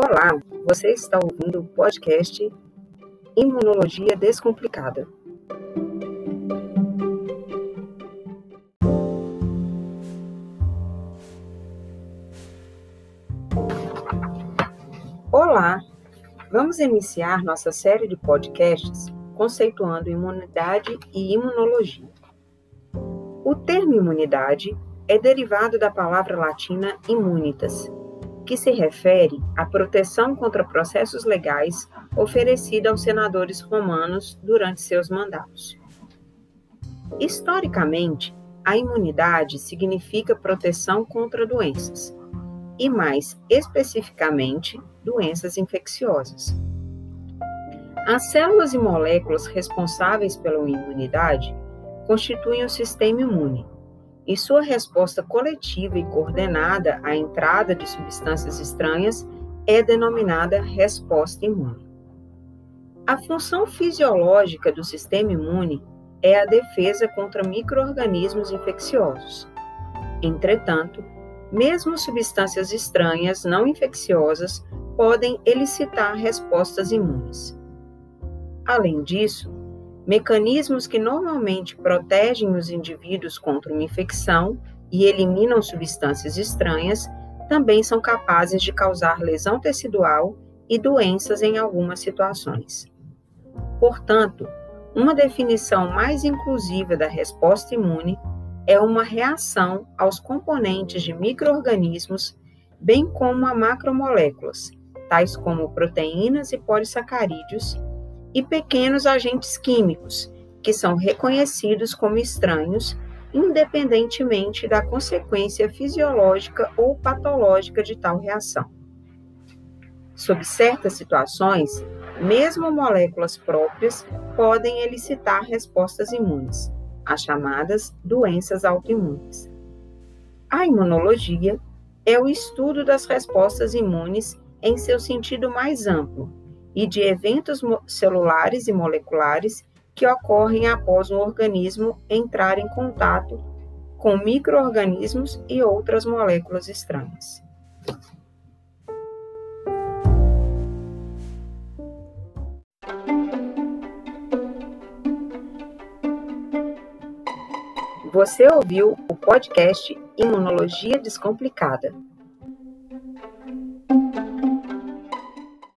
Olá, você está ouvindo o podcast Imunologia Descomplicada. Olá, vamos iniciar nossa série de podcasts conceituando imunidade e imunologia. O termo imunidade é derivado da palavra latina immunitas, que se refere à proteção contra processos legais oferecida aos senadores romanos durante seus mandatos. Historicamente, a imunidade significa proteção contra doenças, e mais especificamente, doenças infecciosas. As células e moléculas responsáveis pela imunidade constituem o sistema imune e sua resposta coletiva e coordenada à entrada de substâncias estranhas é denominada resposta imune. A função fisiológica do sistema imune é a defesa contra microorganismos infecciosos. Entretanto, mesmo substâncias estranhas não infecciosas podem elicitar respostas imunes. Além disso, Mecanismos que normalmente protegem os indivíduos contra uma infecção e eliminam substâncias estranhas também são capazes de causar lesão tecidual e doenças em algumas situações. Portanto, uma definição mais inclusiva da resposta imune é uma reação aos componentes de microorganismos, bem como a macromoléculas, tais como proteínas e polissacarídeos, e pequenos agentes químicos, que são reconhecidos como estranhos, independentemente da consequência fisiológica ou patológica de tal reação. Sob certas situações, mesmo moléculas próprias podem elicitar respostas imunes, as chamadas doenças autoimunes. A imunologia é o estudo das respostas imunes em seu sentido mais amplo, e de eventos celulares e moleculares que ocorrem após um organismo entrar em contato com microorganismos e outras moléculas estranhas. Você ouviu o podcast Imunologia Descomplicada.